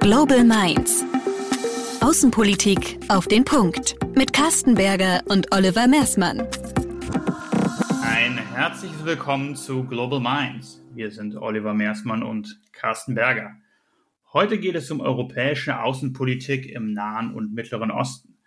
Global Minds. Außenpolitik auf den Punkt. Mit Carsten Berger und Oliver Mersmann. Ein herzliches Willkommen zu Global Minds. Wir sind Oliver Mersmann und Carsten Berger. Heute geht es um europäische Außenpolitik im Nahen und Mittleren Osten.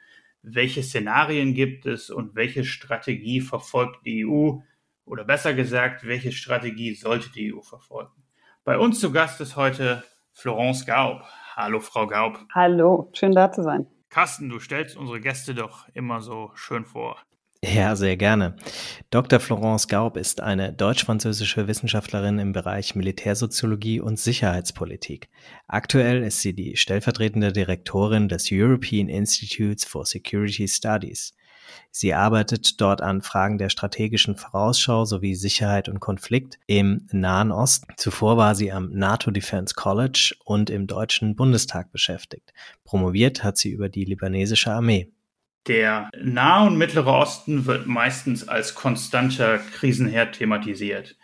Welche Szenarien gibt es und welche Strategie verfolgt die EU? Oder besser gesagt, welche Strategie sollte die EU verfolgen? Bei uns zu Gast ist heute Florence Gaub. Hallo, Frau Gaub. Hallo, schön da zu sein. Carsten, du stellst unsere Gäste doch immer so schön vor. Ja, sehr gerne. Dr. Florence Gaub ist eine deutsch-französische Wissenschaftlerin im Bereich Militärsoziologie und Sicherheitspolitik. Aktuell ist sie die stellvertretende Direktorin des European Institutes for Security Studies. Sie arbeitet dort an Fragen der strategischen Vorausschau sowie Sicherheit und Konflikt im Nahen Osten. Zuvor war sie am NATO Defense College und im Deutschen Bundestag beschäftigt. Promoviert hat sie über die libanesische Armee. Der Nahe und Mittlere Osten wird meistens als konstanter Krisenherd thematisiert.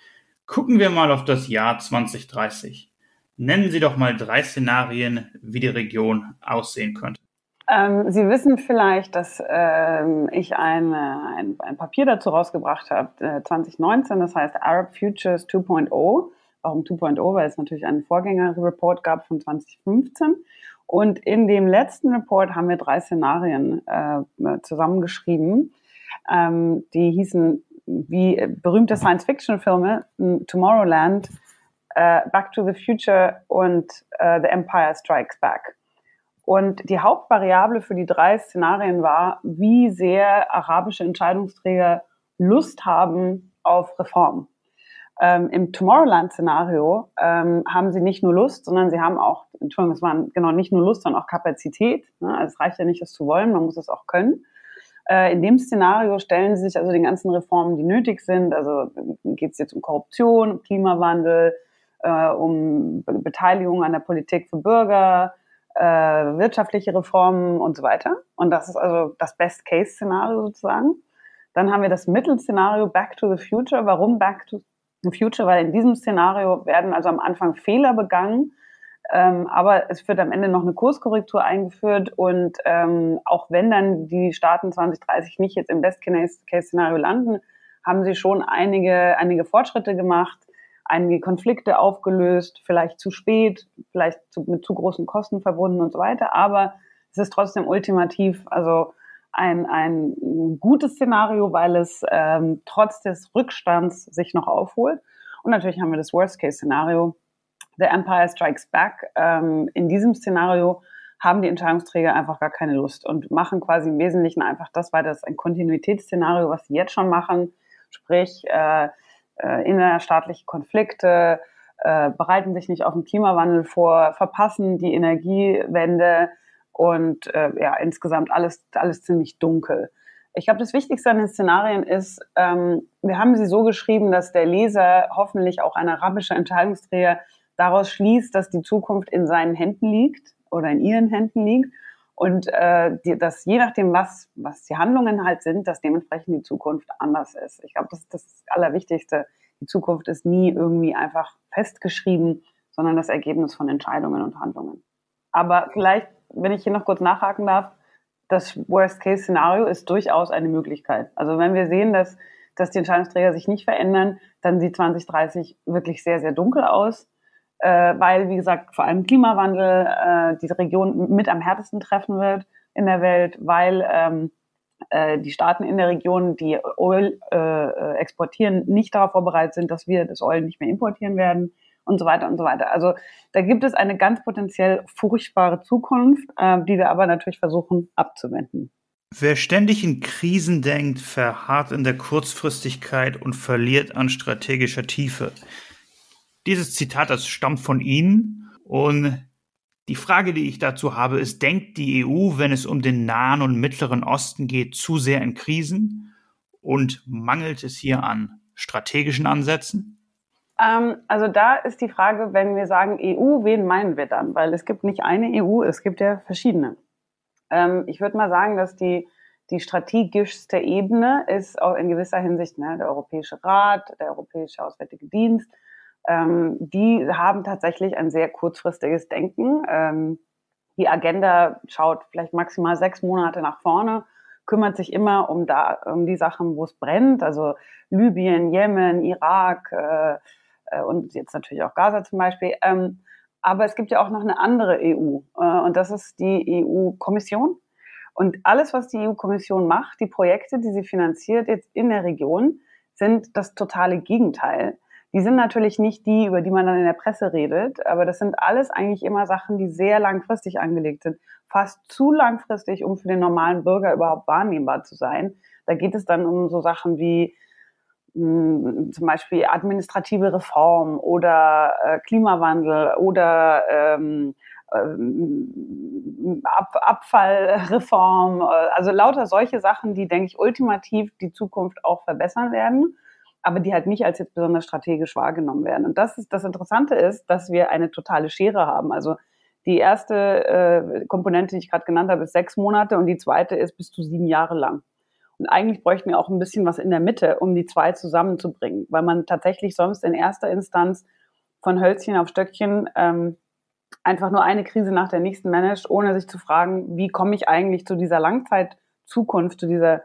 Gucken wir mal auf das Jahr 2030. Nennen Sie doch mal drei Szenarien, wie die Region aussehen könnte. Ähm, Sie wissen vielleicht, dass ähm, ich ein, ein, ein, Papier dazu rausgebracht habe, äh, 2019, das heißt Arab Futures 2.0. Warum 2.0? Weil es natürlich einen Vorgängerreport gab von 2015. Und in dem letzten Report haben wir drei Szenarien äh, zusammengeschrieben. Ähm, die hießen wie berühmte Science-Fiction-Filme Tomorrowland, äh, Back to the Future und äh, The Empire Strikes Back. Und die Hauptvariable für die drei Szenarien war, wie sehr arabische Entscheidungsträger Lust haben auf Reform. Ähm, Im Tomorrowland-Szenario ähm, haben sie nicht nur Lust, sondern sie haben auch, Entschuldigung, es waren genau nicht nur Lust, sondern auch Kapazität. Ne? Also es reicht ja nicht, es zu wollen, man muss es auch können. Äh, in dem Szenario stellen sie sich also den ganzen Reformen, die nötig sind. Also geht es jetzt um Korruption, um Klimawandel, äh, um Beteiligung an der Politik für Bürger, äh, wirtschaftliche Reformen und so weiter. Und das ist also das Best-Case-Szenario sozusagen. Dann haben wir das Mittelszenario Back to the Future. Warum Back to the Future? Weil in diesem Szenario werden also am Anfang Fehler begangen, ähm, aber es wird am Ende noch eine Kurskorrektur eingeführt und ähm, auch wenn dann die Staaten 2030 nicht jetzt im Best-Case-Szenario landen, haben sie schon einige, einige Fortschritte gemacht einige Konflikte aufgelöst, vielleicht zu spät, vielleicht zu, mit zu großen Kosten verbunden und so weiter. Aber es ist trotzdem ultimativ, also ein, ein gutes Szenario, weil es ähm, trotz des Rückstands sich noch aufholt. Und natürlich haben wir das Worst-Case-Szenario, The Empire Strikes Back. Ähm, in diesem Szenario haben die Entscheidungsträger einfach gar keine Lust und machen quasi im Wesentlichen einfach das weiter. Das ist ein Kontinuitätsszenario, was sie jetzt schon machen. Sprich, äh, äh, innerstaatliche Konflikte, äh, bereiten sich nicht auf den Klimawandel vor, verpassen die Energiewende und äh, ja, insgesamt alles, alles ziemlich dunkel. Ich glaube, das Wichtigste an den Szenarien ist, ähm, wir haben sie so geschrieben, dass der Leser, hoffentlich auch ein arabischer Entscheidungsträger, daraus schließt, dass die Zukunft in seinen Händen liegt oder in ihren Händen liegt und äh, die, dass je nachdem, was, was die Handlungen halt sind, dass dementsprechend die Zukunft anders ist. Ich glaube, das ist das Allerwichtigste. Die Zukunft ist nie irgendwie einfach festgeschrieben, sondern das Ergebnis von Entscheidungen und Handlungen. Aber vielleicht, wenn ich hier noch kurz nachhaken darf, das Worst-Case-Szenario ist durchaus eine Möglichkeit. Also wenn wir sehen, dass, dass die Entscheidungsträger sich nicht verändern, dann sieht 2030 wirklich sehr, sehr dunkel aus äh, weil, wie gesagt, vor allem Klimawandel äh, diese Region mit am härtesten treffen wird in der Welt, weil ähm, äh, die Staaten in der Region, die Öl äh, exportieren, nicht darauf vorbereitet sind, dass wir das Öl nicht mehr importieren werden und so weiter und so weiter. Also da gibt es eine ganz potenziell furchtbare Zukunft, äh, die wir aber natürlich versuchen abzuwenden. Wer ständig in Krisen denkt, verharrt in der Kurzfristigkeit und verliert an strategischer Tiefe. Dieses Zitat, das stammt von Ihnen. Und die Frage, die ich dazu habe, ist, denkt die EU, wenn es um den Nahen und Mittleren Osten geht, zu sehr in Krisen? Und mangelt es hier an strategischen Ansätzen? Ähm, also da ist die Frage, wenn wir sagen EU, wen meinen wir dann? Weil es gibt nicht eine EU, es gibt ja verschiedene. Ähm, ich würde mal sagen, dass die, die strategischste Ebene ist auch in gewisser Hinsicht ne, der Europäische Rat, der Europäische Auswärtige Dienst, ähm, die haben tatsächlich ein sehr kurzfristiges Denken. Ähm, die Agenda schaut vielleicht maximal sechs Monate nach vorne, kümmert sich immer um, da, um die Sachen, wo es brennt, also Libyen, Jemen, Irak äh, äh, und jetzt natürlich auch Gaza zum Beispiel. Ähm, aber es gibt ja auch noch eine andere EU äh, und das ist die EU-Kommission. Und alles, was die EU-Kommission macht, die Projekte, die sie finanziert jetzt in der Region, sind das totale Gegenteil. Die sind natürlich nicht die, über die man dann in der Presse redet, aber das sind alles eigentlich immer Sachen, die sehr langfristig angelegt sind. Fast zu langfristig, um für den normalen Bürger überhaupt wahrnehmbar zu sein. Da geht es dann um so Sachen wie hm, zum Beispiel administrative Reform oder äh, Klimawandel oder ähm, ähm, Ab Abfallreform, äh, also lauter solche Sachen, die, denke ich, ultimativ die Zukunft auch verbessern werden, aber die halt nicht als jetzt besonders strategisch wahrgenommen werden. Und das ist das Interessante ist, dass wir eine totale Schere haben. Also die erste äh, Komponente, die ich gerade genannt habe, ist sechs Monate und die zweite ist bis zu sieben Jahre lang. Und eigentlich bräuchten wir auch ein bisschen was in der Mitte, um die zwei zusammenzubringen, weil man tatsächlich sonst in erster Instanz von Hölzchen auf Stöckchen ähm, einfach nur eine Krise nach der nächsten managt, ohne sich zu fragen, wie komme ich eigentlich zu dieser Langzeitzukunft, zu dieser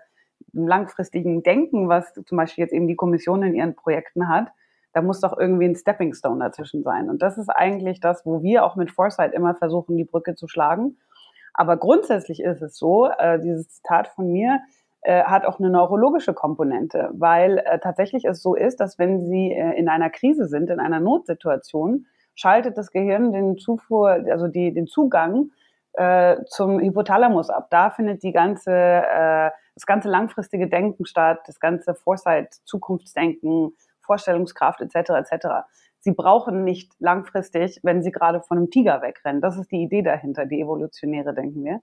langfristigen Denken, was zum Beispiel jetzt eben die Kommission in ihren Projekten hat. Da muss doch irgendwie ein Stepping Stone dazwischen sein. Und das ist eigentlich das, wo wir auch mit Foresight immer versuchen, die Brücke zu schlagen. Aber grundsätzlich ist es so, äh, dieses Zitat von mir, äh, hat auch eine neurologische Komponente, weil äh, tatsächlich es so ist, dass wenn Sie äh, in einer Krise sind, in einer Notsituation, schaltet das Gehirn den Zufuhr, also die, den Zugang äh, zum Hypothalamus ab. Da findet die ganze, äh, das ganze langfristige Denken statt, das ganze Foresight, Zukunftsdenken, Vorstellungskraft etc. etc. Sie brauchen nicht langfristig, wenn sie gerade von einem Tiger wegrennen. Das ist die Idee dahinter, die evolutionäre, denken wir.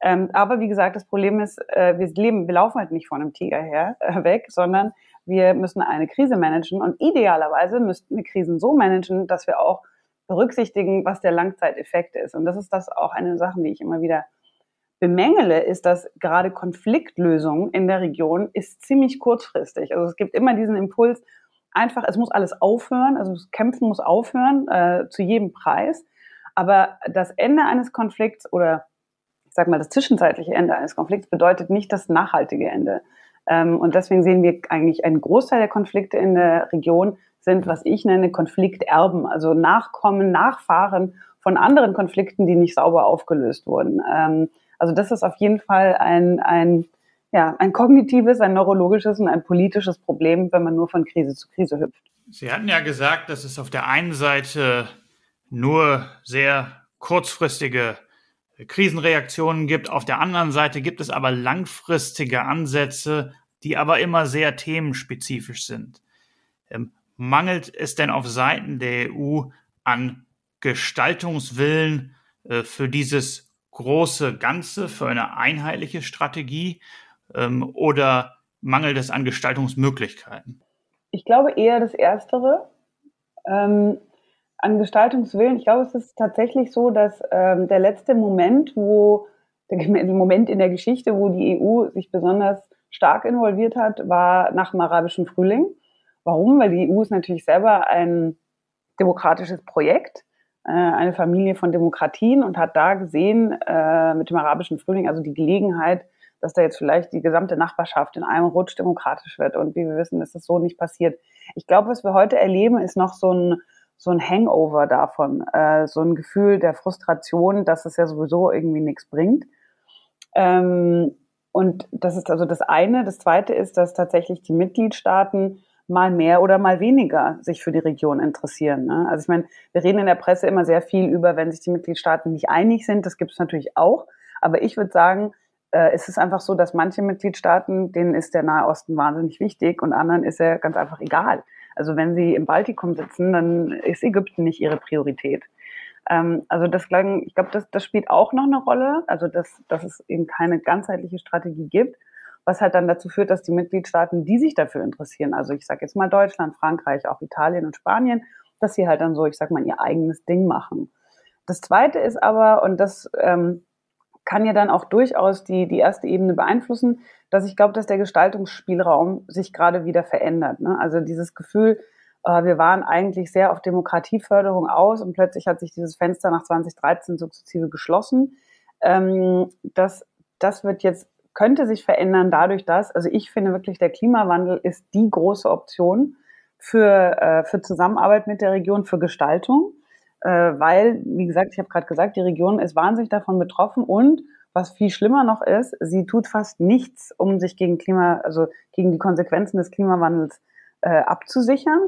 Ähm, aber wie gesagt, das Problem ist, äh, wir leben, wir laufen halt nicht von einem Tiger her äh, weg, sondern wir müssen eine Krise managen und idealerweise müssten wir Krisen so managen, dass wir auch berücksichtigen, was der Langzeiteffekt ist. Und das ist das auch eine Sache, die ich immer wieder bemängele, ist, dass gerade Konfliktlösung in der Region ist ziemlich kurzfristig. Also es gibt immer diesen Impuls, einfach, es muss alles aufhören, also das Kämpfen muss aufhören, äh, zu jedem Preis. Aber das Ende eines Konflikts oder ich sag mal, das zwischenzeitliche Ende eines Konflikts bedeutet nicht das nachhaltige Ende. Ähm, und deswegen sehen wir eigentlich einen Großteil der Konflikte in der Region sind, was ich nenne, Konflikterben, also Nachkommen, Nachfahren von anderen Konflikten, die nicht sauber aufgelöst wurden. Ähm, also das ist auf jeden Fall ein, ein, ja, ein kognitives, ein neurologisches und ein politisches Problem, wenn man nur von Krise zu Krise hüpft. Sie hatten ja gesagt, dass es auf der einen Seite nur sehr kurzfristige Krisenreaktionen gibt. Auf der anderen Seite gibt es aber langfristige Ansätze, die aber immer sehr themenspezifisch sind. Ähm, mangelt es denn auf Seiten der EU an Gestaltungswillen äh, für dieses große Ganze, für eine einheitliche Strategie ähm, oder mangelt es an Gestaltungsmöglichkeiten? Ich glaube eher das Erstere. Ähm, an Gestaltungswillen, ich glaube, es ist tatsächlich so, dass ähm, der letzte Moment, wo der Moment in der Geschichte, wo die EU sich besonders stark involviert hat, war nach dem arabischen Frühling. Warum? Weil die EU ist natürlich selber ein demokratisches Projekt, äh, eine Familie von Demokratien und hat da gesehen äh, mit dem arabischen Frühling also die Gelegenheit, dass da jetzt vielleicht die gesamte Nachbarschaft in einem Rutsch demokratisch wird. Und wie wir wissen, ist das so nicht passiert. Ich glaube, was wir heute erleben, ist noch so ein so ein Hangover davon, äh, so ein Gefühl der Frustration, dass es ja sowieso irgendwie nichts bringt. Ähm, und das ist also das eine. Das zweite ist, dass tatsächlich die Mitgliedstaaten mal mehr oder mal weniger sich für die Region interessieren. Ne? Also ich meine, wir reden in der Presse immer sehr viel über, wenn sich die Mitgliedstaaten nicht einig sind. Das gibt es natürlich auch. Aber ich würde sagen, äh, es ist einfach so, dass manche Mitgliedstaaten, denen ist der Nahe Osten wahnsinnig wichtig und anderen ist er ganz einfach egal. Also wenn sie im Baltikum sitzen, dann ist Ägypten nicht ihre Priorität. Ähm, also das, ich glaube, das, das spielt auch noch eine Rolle, also dass, dass es eben keine ganzheitliche Strategie gibt, was halt dann dazu führt, dass die Mitgliedstaaten, die sich dafür interessieren, also ich sage jetzt mal Deutschland, Frankreich, auch Italien und Spanien, dass sie halt dann so, ich sag mal, ihr eigenes Ding machen. Das Zweite ist aber, und das ähm, kann ja dann auch durchaus die, die erste Ebene beeinflussen, dass ich glaube, dass der Gestaltungsspielraum sich gerade wieder verändert. Ne? Also dieses Gefühl, wir waren eigentlich sehr auf Demokratieförderung aus und plötzlich hat sich dieses Fenster nach 2013 sukzessive geschlossen. Ähm, das, das wird jetzt, könnte sich verändern dadurch, dass, also ich finde wirklich, der Klimawandel ist die große Option für, äh, für Zusammenarbeit mit der Region, für Gestaltung, äh, weil, wie gesagt, ich habe gerade gesagt, die Region ist wahnsinnig davon betroffen und was viel schlimmer noch ist, sie tut fast nichts, um sich gegen Klima, also gegen die Konsequenzen des Klimawandels äh, abzusichern.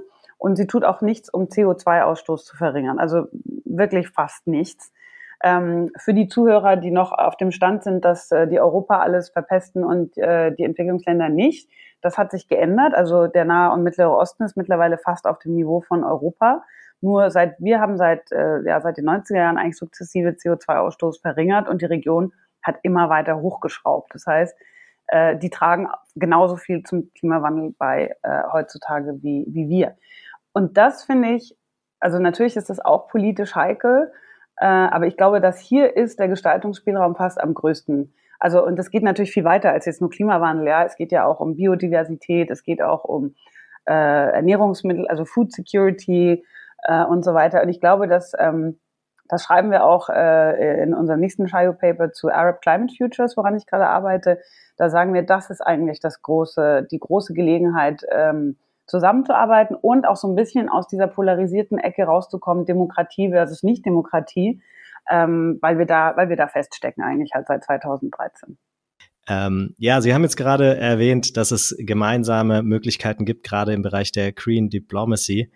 Und sie tut auch nichts, um CO2-Ausstoß zu verringern. Also wirklich fast nichts. Ähm, für die Zuhörer, die noch auf dem Stand sind, dass äh, die Europa alles verpesten und äh, die Entwicklungsländer nicht, das hat sich geändert. Also der Nahe und Mittlere Osten ist mittlerweile fast auf dem Niveau von Europa. Nur seit wir haben seit äh, ja seit den 90er Jahren eigentlich sukzessive CO2-Ausstoß verringert und die Region hat immer weiter hochgeschraubt. Das heißt, äh, die tragen genauso viel zum Klimawandel bei äh, heutzutage wie, wie wir. Und das finde ich, also natürlich ist das auch politisch heikel, äh, aber ich glaube, dass hier ist der Gestaltungsspielraum fast am größten. Also, und das geht natürlich viel weiter als jetzt nur Klimawandel, ja. Es geht ja auch um Biodiversität, es geht auch um äh, Ernährungsmittel, also Food Security äh, und so weiter. Und ich glaube, dass ähm, das schreiben wir auch äh, in unserem nächsten Shio Paper zu Arab Climate Futures, woran ich gerade arbeite. Da sagen wir, das ist eigentlich das große, die große Gelegenheit, ähm, zusammenzuarbeiten und auch so ein bisschen aus dieser polarisierten Ecke rauszukommen, Demokratie versus Nicht-Demokratie, ähm, weil wir da, weil wir da feststecken eigentlich halt seit 2013. Ähm, ja, Sie haben jetzt gerade erwähnt, dass es gemeinsame Möglichkeiten gibt, gerade im Bereich der Green Diplomacy.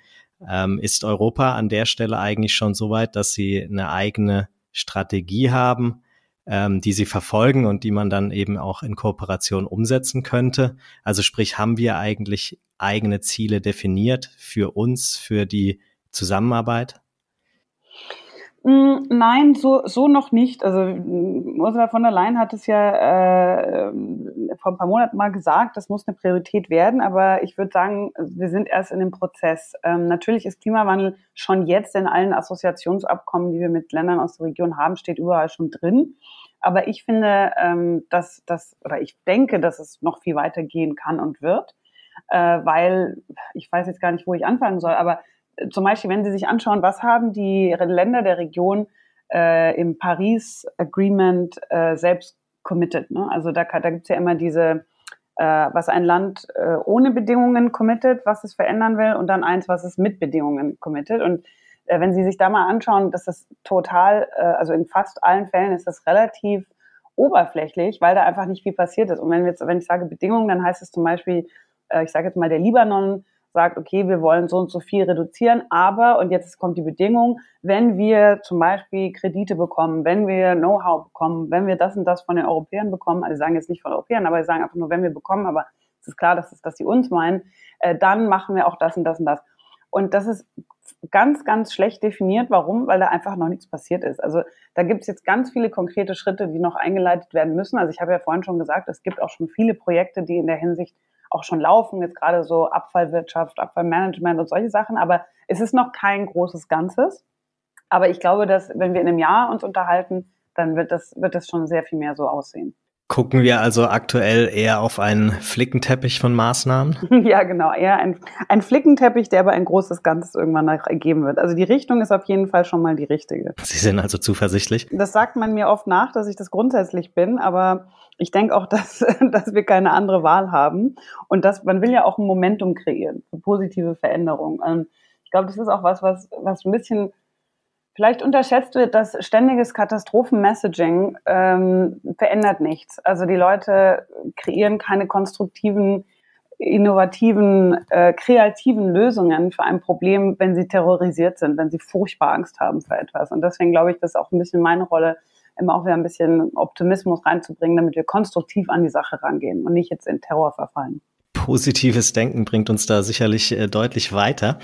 Ähm, ist Europa an der Stelle eigentlich schon so weit, dass Sie eine eigene Strategie haben, ähm, die Sie verfolgen und die man dann eben auch in Kooperation umsetzen könnte? Also sprich, haben wir eigentlich eigene Ziele definiert für uns, für die Zusammenarbeit? Mm, nein, so, so noch nicht. Also Ursula von der Leyen hat es ja äh, vor ein paar Monaten mal gesagt, das muss eine Priorität werden, aber ich würde sagen, wir sind erst in dem Prozess. Ähm, natürlich ist Klimawandel schon jetzt in allen Assoziationsabkommen, die wir mit Ländern aus der Region haben, steht überall schon drin. Aber ich finde, ähm, dass das, oder ich denke, dass es noch viel weiter gehen kann und wird, äh, weil ich weiß jetzt gar nicht, wo ich anfangen soll, aber zum Beispiel, wenn Sie sich anschauen, was haben die Länder der Region äh, im Paris Agreement äh, selbst committed. Ne? Also da, da gibt es ja immer diese, äh, was ein Land äh, ohne Bedingungen committed, was es verändern will, und dann eins, was es mit Bedingungen committed. Und äh, wenn Sie sich da mal anschauen, dass das total, äh, also in fast allen Fällen ist das relativ oberflächlich, weil da einfach nicht viel passiert ist. Und wenn, jetzt, wenn ich sage Bedingungen, dann heißt es zum Beispiel, äh, ich sage jetzt mal, der Libanon sagt, okay, wir wollen so und so viel reduzieren, aber, und jetzt kommt die Bedingung, wenn wir zum Beispiel Kredite bekommen, wenn wir Know-how bekommen, wenn wir das und das von den Europäern bekommen, also sagen jetzt nicht von Europäern, aber sie sagen einfach nur, wenn wir bekommen, aber es ist klar, dass, es, dass sie uns meinen, äh, dann machen wir auch das und das und das. Und das ist ganz, ganz schlecht definiert. Warum? Weil da einfach noch nichts passiert ist. Also da gibt es jetzt ganz viele konkrete Schritte, die noch eingeleitet werden müssen. Also ich habe ja vorhin schon gesagt, es gibt auch schon viele Projekte, die in der Hinsicht auch schon laufen, jetzt gerade so Abfallwirtschaft, Abfallmanagement und solche Sachen, aber es ist noch kein großes Ganzes. Aber ich glaube, dass wenn wir in einem Jahr uns unterhalten, dann wird das, wird das schon sehr viel mehr so aussehen. Gucken wir also aktuell eher auf einen Flickenteppich von Maßnahmen? ja, genau, eher ein, ein Flickenteppich, der aber ein großes Ganzes irgendwann ergeben wird. Also die Richtung ist auf jeden Fall schon mal die richtige. Sie sind also zuversichtlich? Das sagt man mir oft nach, dass ich das grundsätzlich bin, aber ich denke auch, dass, dass wir keine andere Wahl haben und dass man will ja auch ein Momentum kreieren für positive Veränderungen. Ähm, ich glaube, das ist auch was, was, was ein bisschen vielleicht unterschätzt wird, dass ständiges Katastrophenmessaging ähm, verändert nichts. Also die Leute kreieren keine konstruktiven, innovativen, äh, kreativen Lösungen für ein Problem, wenn sie terrorisiert sind, wenn sie furchtbar Angst haben für etwas. Und deswegen glaube ich, das ist auch ein bisschen meine Rolle, immer auch wieder ein bisschen Optimismus reinzubringen, damit wir konstruktiv an die Sache rangehen und nicht jetzt in Terror verfallen positives Denken bringt uns da sicherlich äh, deutlich weiter.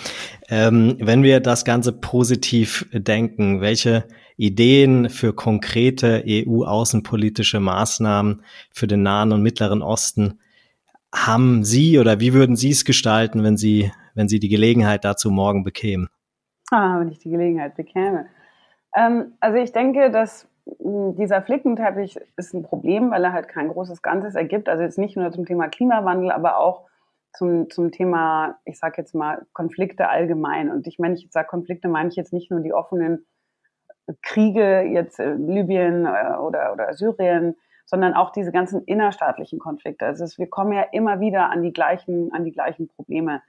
Ähm, wenn wir das Ganze positiv denken, welche Ideen für konkrete EU-außenpolitische Maßnahmen für den Nahen und Mittleren Osten haben Sie oder wie würden Sie es gestalten, wenn Sie, wenn Sie die Gelegenheit dazu morgen bekämen? Ah, wenn ich die Gelegenheit bekäme. Ähm, also ich denke, dass dieser Flickenteppich ist ein Problem, weil er halt kein großes Ganzes ergibt. Also jetzt nicht nur zum Thema Klimawandel, aber auch zum, zum Thema, ich sage jetzt mal, Konflikte allgemein. Und ich meine, ich sage Konflikte, meine ich jetzt nicht nur die offenen Kriege, jetzt in Libyen äh, oder, oder Syrien, sondern auch diese ganzen innerstaatlichen Konflikte. Also wir kommen ja immer wieder an die gleichen, an die gleichen Probleme.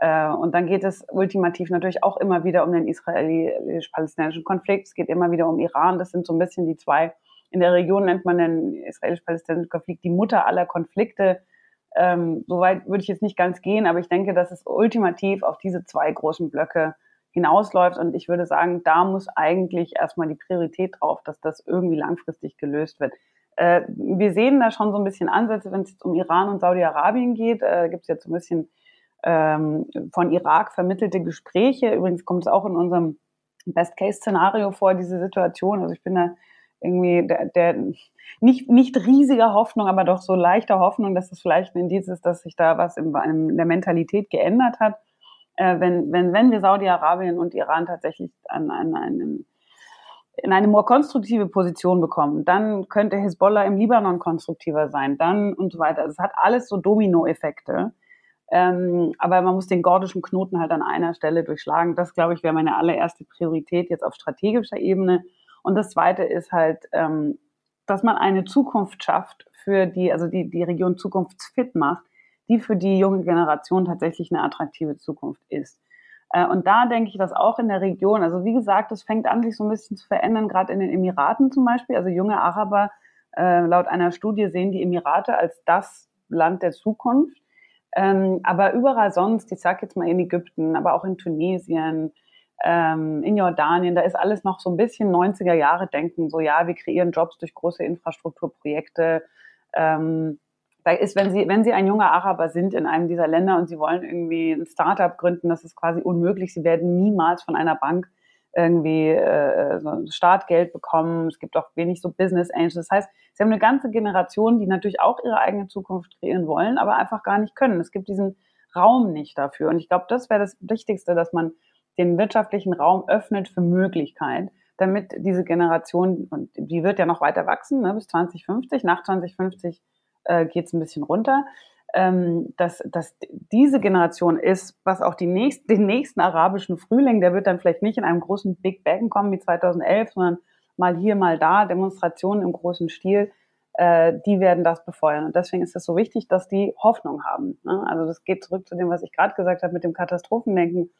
Äh, und dann geht es ultimativ natürlich auch immer wieder um den israelisch-palästinensischen Konflikt. Es geht immer wieder um Iran. Das sind so ein bisschen die zwei. In der Region nennt man den israelisch-palästinensischen Konflikt die Mutter aller Konflikte. Ähm, Soweit würde ich jetzt nicht ganz gehen, aber ich denke, dass es ultimativ auf diese zwei großen Blöcke hinausläuft. Und ich würde sagen, da muss eigentlich erstmal die Priorität drauf, dass das irgendwie langfristig gelöst wird. Äh, wir sehen da schon so ein bisschen Ansätze, wenn es um Iran und Saudi-Arabien geht. Äh, Gibt es jetzt so ein bisschen ähm, von Irak vermittelte Gespräche. Übrigens kommt es auch in unserem Best-Case-Szenario vor, diese Situation. Also ich bin da irgendwie der, der nicht, nicht riesiger Hoffnung, aber doch so leichter Hoffnung, dass es vielleicht ein Indiz ist, dass sich da was in, in der Mentalität geändert hat. Äh, wenn, wenn, wenn wir Saudi-Arabien und Iran tatsächlich an, an einen in eine more konstruktive Position bekommen, dann könnte Hezbollah im Libanon konstruktiver sein, dann und so weiter. Also es hat alles so Dominoeffekte. Ähm, aber man muss den gordischen Knoten halt an einer Stelle durchschlagen. Das, glaube ich, wäre meine allererste Priorität jetzt auf strategischer Ebene. Und das zweite ist halt, ähm, dass man eine Zukunft schafft für die, also die, die Region zukunftsfit macht, die für die junge Generation tatsächlich eine attraktive Zukunft ist. Äh, und da denke ich, dass auch in der Region, also wie gesagt, es fängt an, sich so ein bisschen zu verändern, gerade in den Emiraten zum Beispiel. Also junge Araber, äh, laut einer Studie sehen die Emirate als das Land der Zukunft. Ähm, aber überall sonst, ich sage jetzt mal in Ägypten, aber auch in Tunesien, ähm, in Jordanien, da ist alles noch so ein bisschen 90er Jahre Denken, so ja, wir kreieren Jobs durch große Infrastrukturprojekte. Ähm, da ist, wenn Sie, wenn Sie ein junger Araber sind in einem dieser Länder und Sie wollen irgendwie ein Startup gründen, das ist quasi unmöglich. Sie werden niemals von einer Bank irgendwie äh, so Startgeld bekommen. Es gibt auch wenig so Business Angels. Das heißt, sie haben eine ganze Generation, die natürlich auch ihre eigene Zukunft kreieren wollen, aber einfach gar nicht können. Es gibt diesen Raum nicht dafür. Und ich glaube, das wäre das Wichtigste, dass man den wirtschaftlichen Raum öffnet für Möglichkeit, damit diese Generation, und die wird ja noch weiter wachsen, ne, bis 2050, nach 2050 äh, geht es ein bisschen runter, ähm, dass, dass diese Generation ist, was auch die nächst, den nächsten arabischen Frühling, der wird dann vielleicht nicht in einem großen Big Bang kommen wie 2011, sondern mal hier, mal da, Demonstrationen im großen Stil, äh, die werden das befeuern. Und deswegen ist es so wichtig, dass die Hoffnung haben. Ne? Also das geht zurück zu dem, was ich gerade gesagt habe mit dem Katastrophendenken.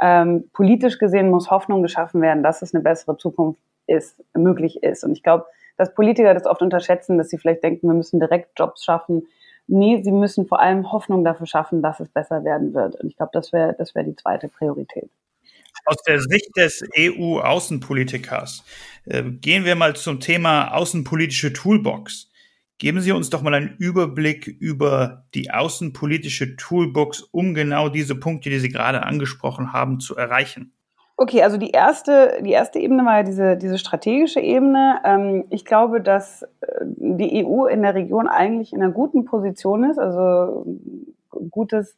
Ähm, politisch gesehen muss Hoffnung geschaffen werden, dass es eine bessere Zukunft ist, möglich ist. Und ich glaube, dass Politiker das oft unterschätzen, dass sie vielleicht denken, wir müssen direkt Jobs schaffen. Nee, sie müssen vor allem Hoffnung dafür schaffen, dass es besser werden wird. Und ich glaube, das wäre das wäre die zweite Priorität. Aus der Sicht des EU-Außenpolitikers äh, gehen wir mal zum Thema außenpolitische Toolbox. Geben Sie uns doch mal einen Überblick über die außenpolitische Toolbox, um genau diese Punkte, die Sie gerade angesprochen haben, zu erreichen. Okay, also die erste, die erste Ebene war ja diese, diese strategische Ebene. Ähm, ich glaube, dass äh, die EU in der Region eigentlich in einer guten Position ist, also gutes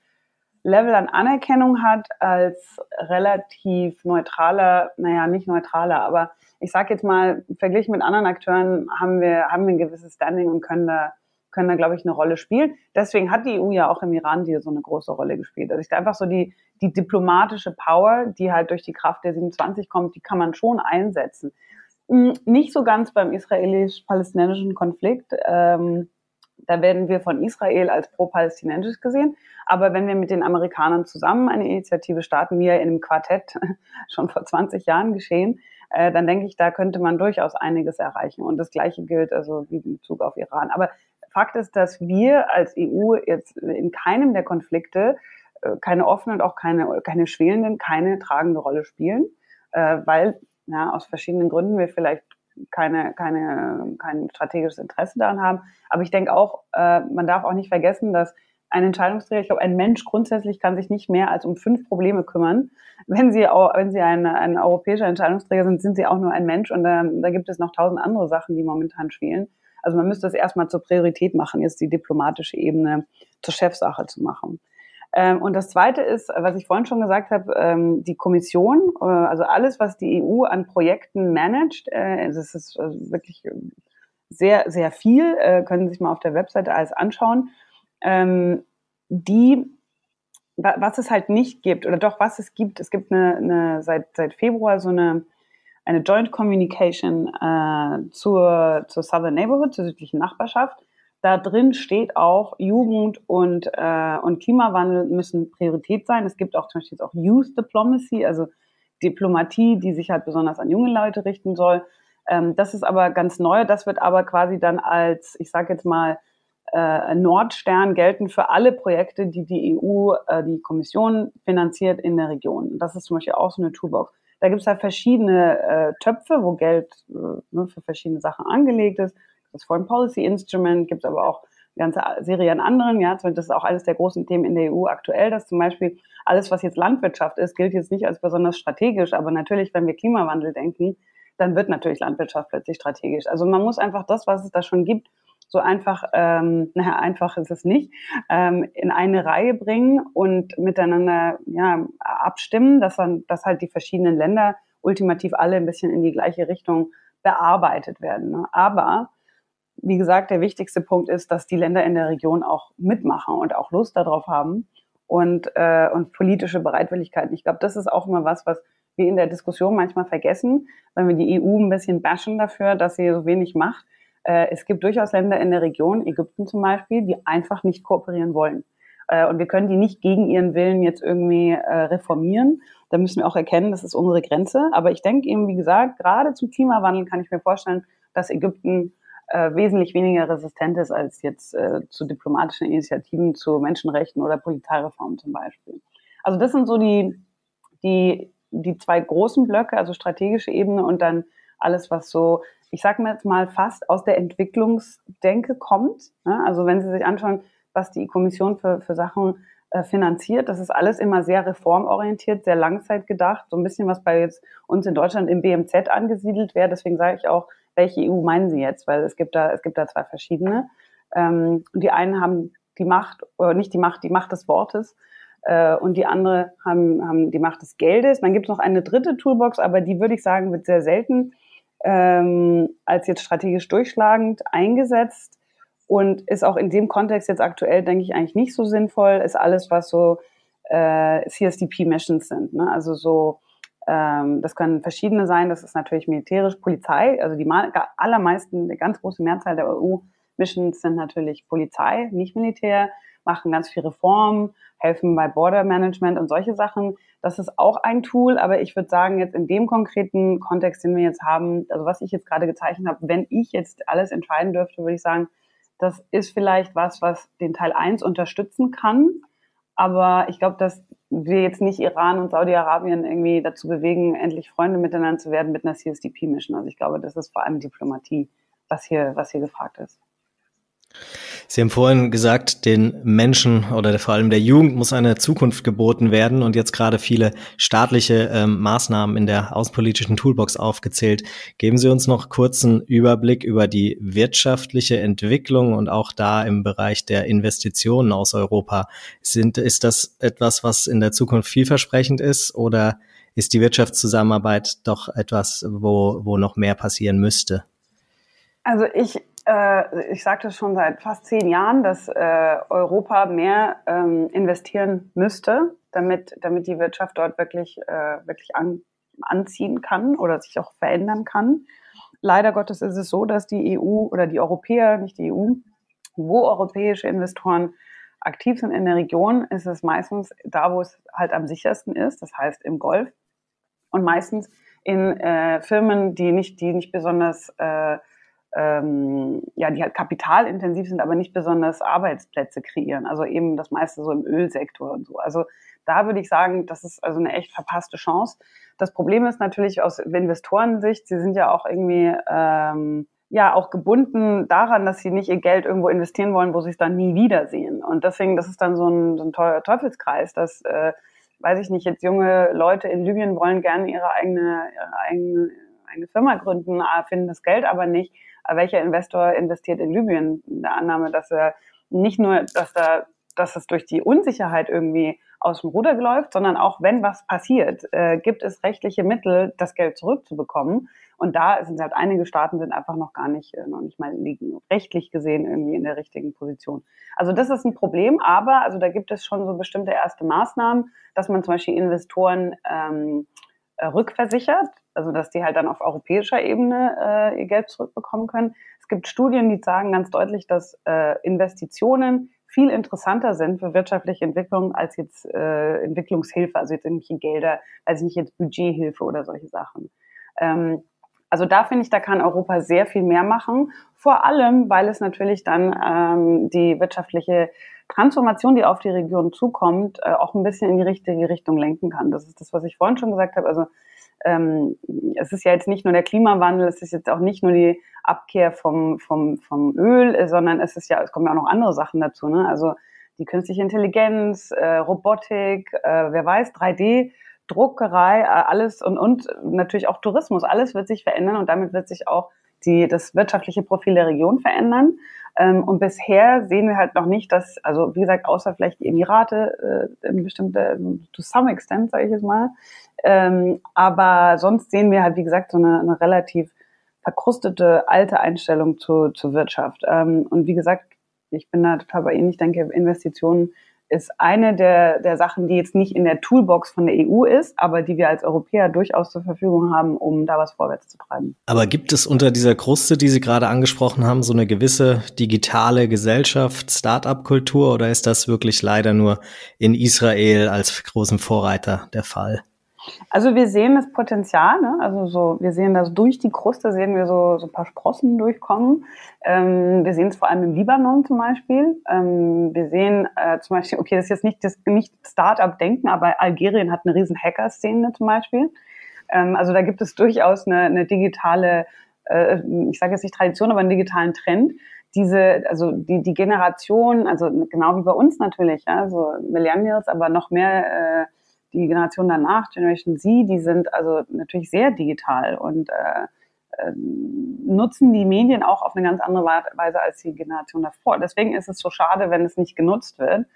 Level an Anerkennung hat als relativ neutraler, naja, nicht neutraler, aber ich sage jetzt mal, verglichen mit anderen Akteuren haben wir, haben wir ein gewisses Standing und können da, können da, glaube ich, eine Rolle spielen. Deswegen hat die EU ja auch im Iran hier so eine große Rolle gespielt. Also ich da einfach so die, die diplomatische Power, die halt durch die Kraft der 27 kommt, die kann man schon einsetzen. Hm, nicht so ganz beim israelisch-palästinensischen Konflikt. Ähm, da werden wir von Israel als pro-palästinensisch gesehen. Aber wenn wir mit den Amerikanern zusammen eine Initiative starten, wie ja in einem Quartett schon vor 20 Jahren geschehen, äh, dann denke ich, da könnte man durchaus einiges erreichen. Und das Gleiche gilt also wie in Bezug auf Iran. Aber Fakt ist, dass wir als EU jetzt in keinem der Konflikte äh, keine offenen und auch keine, keine schwelenden, keine tragende Rolle spielen, äh, weil ja, aus verschiedenen Gründen wir vielleicht keine, keine, kein strategisches Interesse daran haben. Aber ich denke auch, äh, man darf auch nicht vergessen, dass ein Entscheidungsträger, ich glaube, ein Mensch grundsätzlich kann sich nicht mehr als um fünf Probleme kümmern. Wenn Sie, auch, wenn Sie ein, ein europäischer Entscheidungsträger sind, sind Sie auch nur ein Mensch und da, da gibt es noch tausend andere Sachen, die momentan spielen. Also man müsste es erstmal zur Priorität machen, jetzt die diplomatische Ebene zur Chefsache zu machen. Ähm, und das Zweite ist, was ich vorhin schon gesagt habe, ähm, die Kommission, äh, also alles, was die EU an Projekten managt, äh, das ist äh, wirklich sehr, sehr viel, können Sie sich mal auf der Webseite alles anschauen. Ähm, die, was es halt nicht gibt, oder doch, was es gibt, es gibt eine, eine seit, seit Februar so eine, eine Joint Communication äh, zur, zur Southern Neighborhood, zur südlichen Nachbarschaft. Da drin steht auch, Jugend und, äh, und Klimawandel müssen Priorität sein. Es gibt auch zum Beispiel auch Youth Diplomacy, also Diplomatie, die sich halt besonders an junge Leute richten soll. Ähm, das ist aber ganz neu. Das wird aber quasi dann als, ich sage jetzt mal, äh, Nordstern gelten für alle Projekte, die die EU, äh, die Kommission finanziert in der Region. Das ist zum Beispiel auch so eine Toolbox. Da gibt es halt verschiedene äh, Töpfe, wo Geld äh, ne, für verschiedene Sachen angelegt ist. Das Foreign Policy Instrument gibt es aber auch eine ganze Serie an anderen. Ja, das ist auch eines der großen Themen in der EU aktuell, dass zum Beispiel alles, was jetzt Landwirtschaft ist, gilt jetzt nicht als besonders strategisch. Aber natürlich, wenn wir Klimawandel denken, dann wird natürlich Landwirtschaft plötzlich strategisch. Also man muss einfach das, was es da schon gibt, so einfach, ähm, naja, einfach ist es nicht, ähm, in eine Reihe bringen und miteinander ja, abstimmen, dass, dann, dass halt die verschiedenen Länder ultimativ alle ein bisschen in die gleiche Richtung bearbeitet werden. Ne? Aber wie gesagt, der wichtigste Punkt ist, dass die Länder in der Region auch mitmachen und auch Lust darauf haben und, äh, und politische Bereitwilligkeit. Ich glaube, das ist auch immer was, was wir in der Diskussion manchmal vergessen, wenn wir die EU ein bisschen bashen dafür, dass sie so wenig macht. Äh, es gibt durchaus Länder in der Region, Ägypten zum Beispiel, die einfach nicht kooperieren wollen. Äh, und wir können die nicht gegen ihren Willen jetzt irgendwie äh, reformieren. Da müssen wir auch erkennen, das ist unsere Grenze. Aber ich denke eben, wie gesagt, gerade zum Klimawandel kann ich mir vorstellen, dass Ägypten äh, wesentlich weniger resistent ist als jetzt äh, zu diplomatischen Initiativen zu Menschenrechten oder Polizeireformen zum Beispiel. Also das sind so die, die die zwei großen Blöcke, also strategische Ebene und dann alles, was so, ich sage mir jetzt mal, fast aus der Entwicklungsdenke kommt. Ne? Also wenn Sie sich anschauen, was die Kommission für, für Sachen äh, finanziert, das ist alles immer sehr reformorientiert, sehr langzeitgedacht, so ein bisschen was bei jetzt uns in Deutschland im BMZ angesiedelt wäre. Deswegen sage ich auch, welche EU meinen Sie jetzt? Weil es gibt da, es gibt da zwei verschiedene. Ähm, die einen haben die Macht, oder nicht die Macht, die Macht des Wortes äh, und die andere haben, haben die Macht des Geldes. Dann gibt es noch eine dritte Toolbox, aber die würde ich sagen, wird sehr selten ähm, als jetzt strategisch durchschlagend eingesetzt und ist auch in dem Kontext jetzt aktuell, denke ich, eigentlich nicht so sinnvoll, ist alles, was so äh, CSDP-Missions sind. Ne? Also so, ähm, das können verschiedene sein, das ist natürlich militärisch, Polizei, also die allermeisten, die ganz große Mehrzahl der EU-Missions sind natürlich Polizei, nicht Militär machen ganz viel Reformen, helfen bei Border Management und solche Sachen. Das ist auch ein Tool, aber ich würde sagen, jetzt in dem konkreten Kontext, den wir jetzt haben, also was ich jetzt gerade gezeichnet habe, wenn ich jetzt alles entscheiden dürfte, würde ich sagen, das ist vielleicht was, was den Teil 1 unterstützen kann. Aber ich glaube, dass wir jetzt nicht Iran und Saudi-Arabien irgendwie dazu bewegen, endlich Freunde miteinander zu werden mit einer CSDP-Mission. Also ich glaube, das ist vor allem Diplomatie, was hier, was hier gefragt ist. Sie haben vorhin gesagt, den Menschen oder vor allem der Jugend muss eine Zukunft geboten werden und jetzt gerade viele staatliche ähm, Maßnahmen in der außenpolitischen Toolbox aufgezählt. Geben Sie uns noch kurzen Überblick über die wirtschaftliche Entwicklung und auch da im Bereich der Investitionen aus Europa. Sind, ist das etwas, was in der Zukunft vielversprechend ist oder ist die Wirtschaftszusammenarbeit doch etwas, wo, wo noch mehr passieren müsste? Also ich äh, ich sagte schon seit fast zehn Jahren, dass äh, Europa mehr ähm, investieren müsste, damit, damit die Wirtschaft dort wirklich, äh, wirklich an, anziehen kann oder sich auch verändern kann. Leider Gottes ist es so, dass die EU oder die Europäer, nicht die EU, wo europäische Investoren aktiv sind in der Region, ist es meistens da, wo es halt am sichersten ist, das heißt im Golf und meistens in äh, Firmen, die nicht, die nicht besonders äh, ähm, ja, die halt kapitalintensiv sind, aber nicht besonders Arbeitsplätze kreieren. Also eben das meiste so im Ölsektor und so. Also da würde ich sagen, das ist also eine echt verpasste Chance. Das Problem ist natürlich aus Investorensicht, sie sind ja auch irgendwie ähm, ja auch gebunden daran, dass sie nicht ihr Geld irgendwo investieren wollen, wo sie es dann nie wiedersehen. Und deswegen, das ist dann so ein, so ein Teufelskreis, dass äh, weiß ich nicht, jetzt junge Leute in Libyen wollen gerne ihre eigene, ihre eigene, eigene Firma gründen, finden das Geld aber nicht welcher Investor investiert in Libyen? In der Annahme, dass er nicht nur, dass da dass es durch die Unsicherheit irgendwie aus dem Ruder läuft, sondern auch wenn was passiert, äh, gibt es rechtliche Mittel, das Geld zurückzubekommen. Und da sind halt einige Staaten sind einfach noch gar nicht, äh, noch nicht mal liegen rechtlich gesehen irgendwie in der richtigen Position. Also das ist ein Problem, aber also da gibt es schon so bestimmte erste Maßnahmen, dass man zum Beispiel Investoren ähm, äh, rückversichert, also dass die halt dann auf europäischer Ebene äh, ihr Geld zurückbekommen können. Es gibt Studien, die sagen ganz deutlich, dass äh, Investitionen viel interessanter sind für wirtschaftliche Entwicklung als jetzt äh, Entwicklungshilfe, also jetzt irgendwelche Gelder, also nicht jetzt Budgethilfe oder solche Sachen. Ähm, also da finde ich, da kann Europa sehr viel mehr machen. Vor allem, weil es natürlich dann ähm, die wirtschaftliche Transformation, die auf die Region zukommt, äh, auch ein bisschen in die richtige Richtung lenken kann. Das ist das, was ich vorhin schon gesagt habe. Also ähm, es ist ja jetzt nicht nur der Klimawandel, es ist jetzt auch nicht nur die Abkehr vom, vom, vom Öl, sondern es ist ja, es kommen ja auch noch andere Sachen dazu. Ne? Also die künstliche Intelligenz, äh, Robotik, äh, wer weiß, 3D. Druckerei, äh, alles und, und natürlich auch Tourismus, alles wird sich verändern und damit wird sich auch die, das wirtschaftliche Profil der Region verändern. Ähm, und bisher sehen wir halt noch nicht, dass, also wie gesagt, außer vielleicht die Emirate, äh, bestimmte, to some extent, sage ich jetzt mal. Ähm, aber sonst sehen wir halt, wie gesagt, so eine, eine relativ verkrustete alte Einstellung zu, zur Wirtschaft. Ähm, und wie gesagt, ich bin da total bei Ihnen. Ich denke, Investitionen ist eine der, der Sachen, die jetzt nicht in der Toolbox von der EU ist, aber die wir als Europäer durchaus zur Verfügung haben, um da was vorwärts zu treiben. Aber gibt es unter dieser Kruste, die Sie gerade angesprochen haben, so eine gewisse digitale Gesellschaft, Start-up-Kultur oder ist das wirklich leider nur in Israel als großen Vorreiter der Fall? Also wir sehen das Potenzial, ne? also so, wir sehen das durch die Kruste, sehen wir so, so ein paar Sprossen durchkommen. Ähm, wir sehen es vor allem im Libanon zum Beispiel. Ähm, wir sehen äh, zum Beispiel, okay, das ist jetzt nicht nicht Start-up-Denken, aber Algerien hat eine riesen Hacker-Szene zum Beispiel. Ähm, also da gibt es durchaus eine, eine digitale, äh, ich sage jetzt nicht Tradition, aber einen digitalen Trend diese, also die, die Generation, also genau wie bei uns natürlich, ja, Millennials, aber noch mehr äh, die Generation danach, Generation Z, die sind also natürlich sehr digital und äh, äh, nutzen die Medien auch auf eine ganz andere Weise als die Generation davor. Deswegen ist es so schade, wenn es nicht genutzt wird.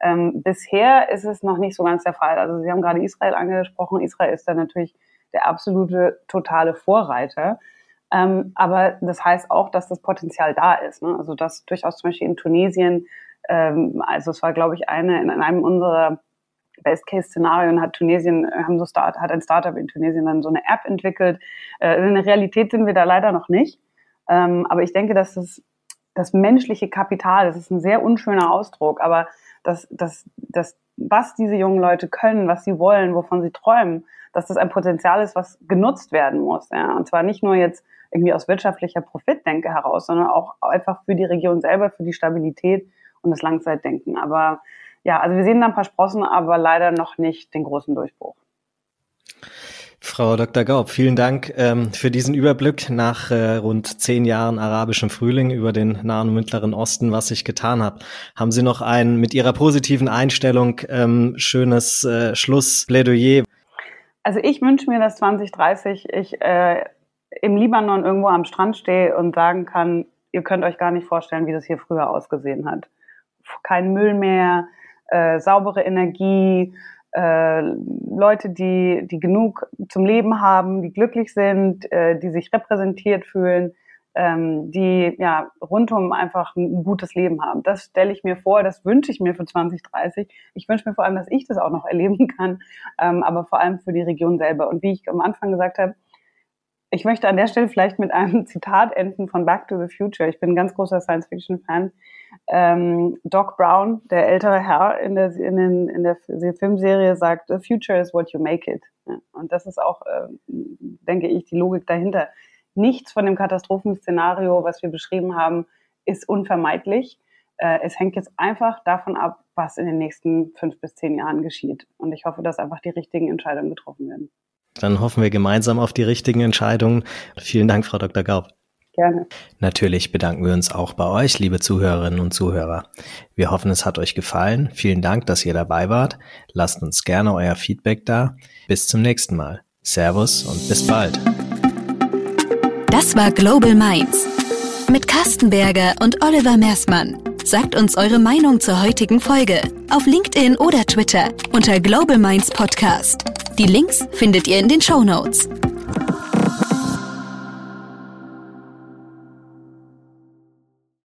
Ähm, bisher ist es noch nicht so ganz der Fall. Also Sie haben gerade Israel angesprochen. Israel ist da natürlich der absolute totale Vorreiter. Ähm, aber das heißt auch, dass das Potenzial da ist. Ne? Also dass durchaus zum Beispiel in Tunesien, ähm, also es war, glaube ich, eine in einem unserer Best-Case-Szenarien hat Tunesien, äh, haben so Start, hat ein Startup in Tunesien dann so eine App entwickelt. Äh, in der Realität sind wir da leider noch nicht. Ähm, aber ich denke, dass das, das menschliche Kapital, das ist ein sehr unschöner Ausdruck, aber das, das, das, was diese jungen Leute können, was sie wollen, wovon sie träumen, dass das ein Potenzial ist, was genutzt werden muss. Ja? Und zwar nicht nur jetzt irgendwie aus wirtschaftlicher Profitdenke heraus, sondern auch einfach für die Region selber, für die Stabilität und das Langzeitdenken. Aber ja, also wir sehen da ein paar Sprossen, aber leider noch nicht den großen Durchbruch. Frau Dr. Gaub, vielen Dank ähm, für diesen Überblick nach äh, rund zehn Jahren arabischem Frühling über den Nahen und Mittleren Osten, was sich getan hat. Haben Sie noch ein mit Ihrer positiven Einstellung ähm, schönes äh, Schlussplädoyer? Also ich wünsche mir, dass 2030 ich äh, im Libanon irgendwo am Strand stehe und sagen kann, ihr könnt euch gar nicht vorstellen, wie das hier früher ausgesehen hat. Kein Müll mehr, äh, saubere Energie, äh, Leute, die, die genug zum Leben haben, die glücklich sind, äh, die sich repräsentiert fühlen, ähm, die ja rundum einfach ein gutes Leben haben. Das stelle ich mir vor, das wünsche ich mir für 2030. Ich wünsche mir vor allem, dass ich das auch noch erleben kann, ähm, aber vor allem für die Region selber. Und wie ich am Anfang gesagt habe, ich möchte an der Stelle vielleicht mit einem Zitat enden von Back to the Future. Ich bin ein ganz großer Science-Fiction-Fan. Ähm, Doc Brown, der ältere Herr in der, in, den, in der Filmserie, sagt, The future is what you make it. Und das ist auch, äh, denke ich, die Logik dahinter. Nichts von dem Katastrophenszenario, was wir beschrieben haben, ist unvermeidlich. Äh, es hängt jetzt einfach davon ab, was in den nächsten fünf bis zehn Jahren geschieht. Und ich hoffe, dass einfach die richtigen Entscheidungen getroffen werden. Dann hoffen wir gemeinsam auf die richtigen Entscheidungen. Vielen Dank, Frau Dr. Gaub. Gerne. Natürlich bedanken wir uns auch bei euch, liebe Zuhörerinnen und Zuhörer. Wir hoffen, es hat euch gefallen. Vielen Dank, dass ihr dabei wart. Lasst uns gerne euer Feedback da. Bis zum nächsten Mal. Servus und bis bald. Das war Global Minds mit Carsten Berger und Oliver Mersmann. Sagt uns eure Meinung zur heutigen Folge auf LinkedIn oder Twitter unter Global Minds Podcast. Die Links findet ihr in den Show Notes.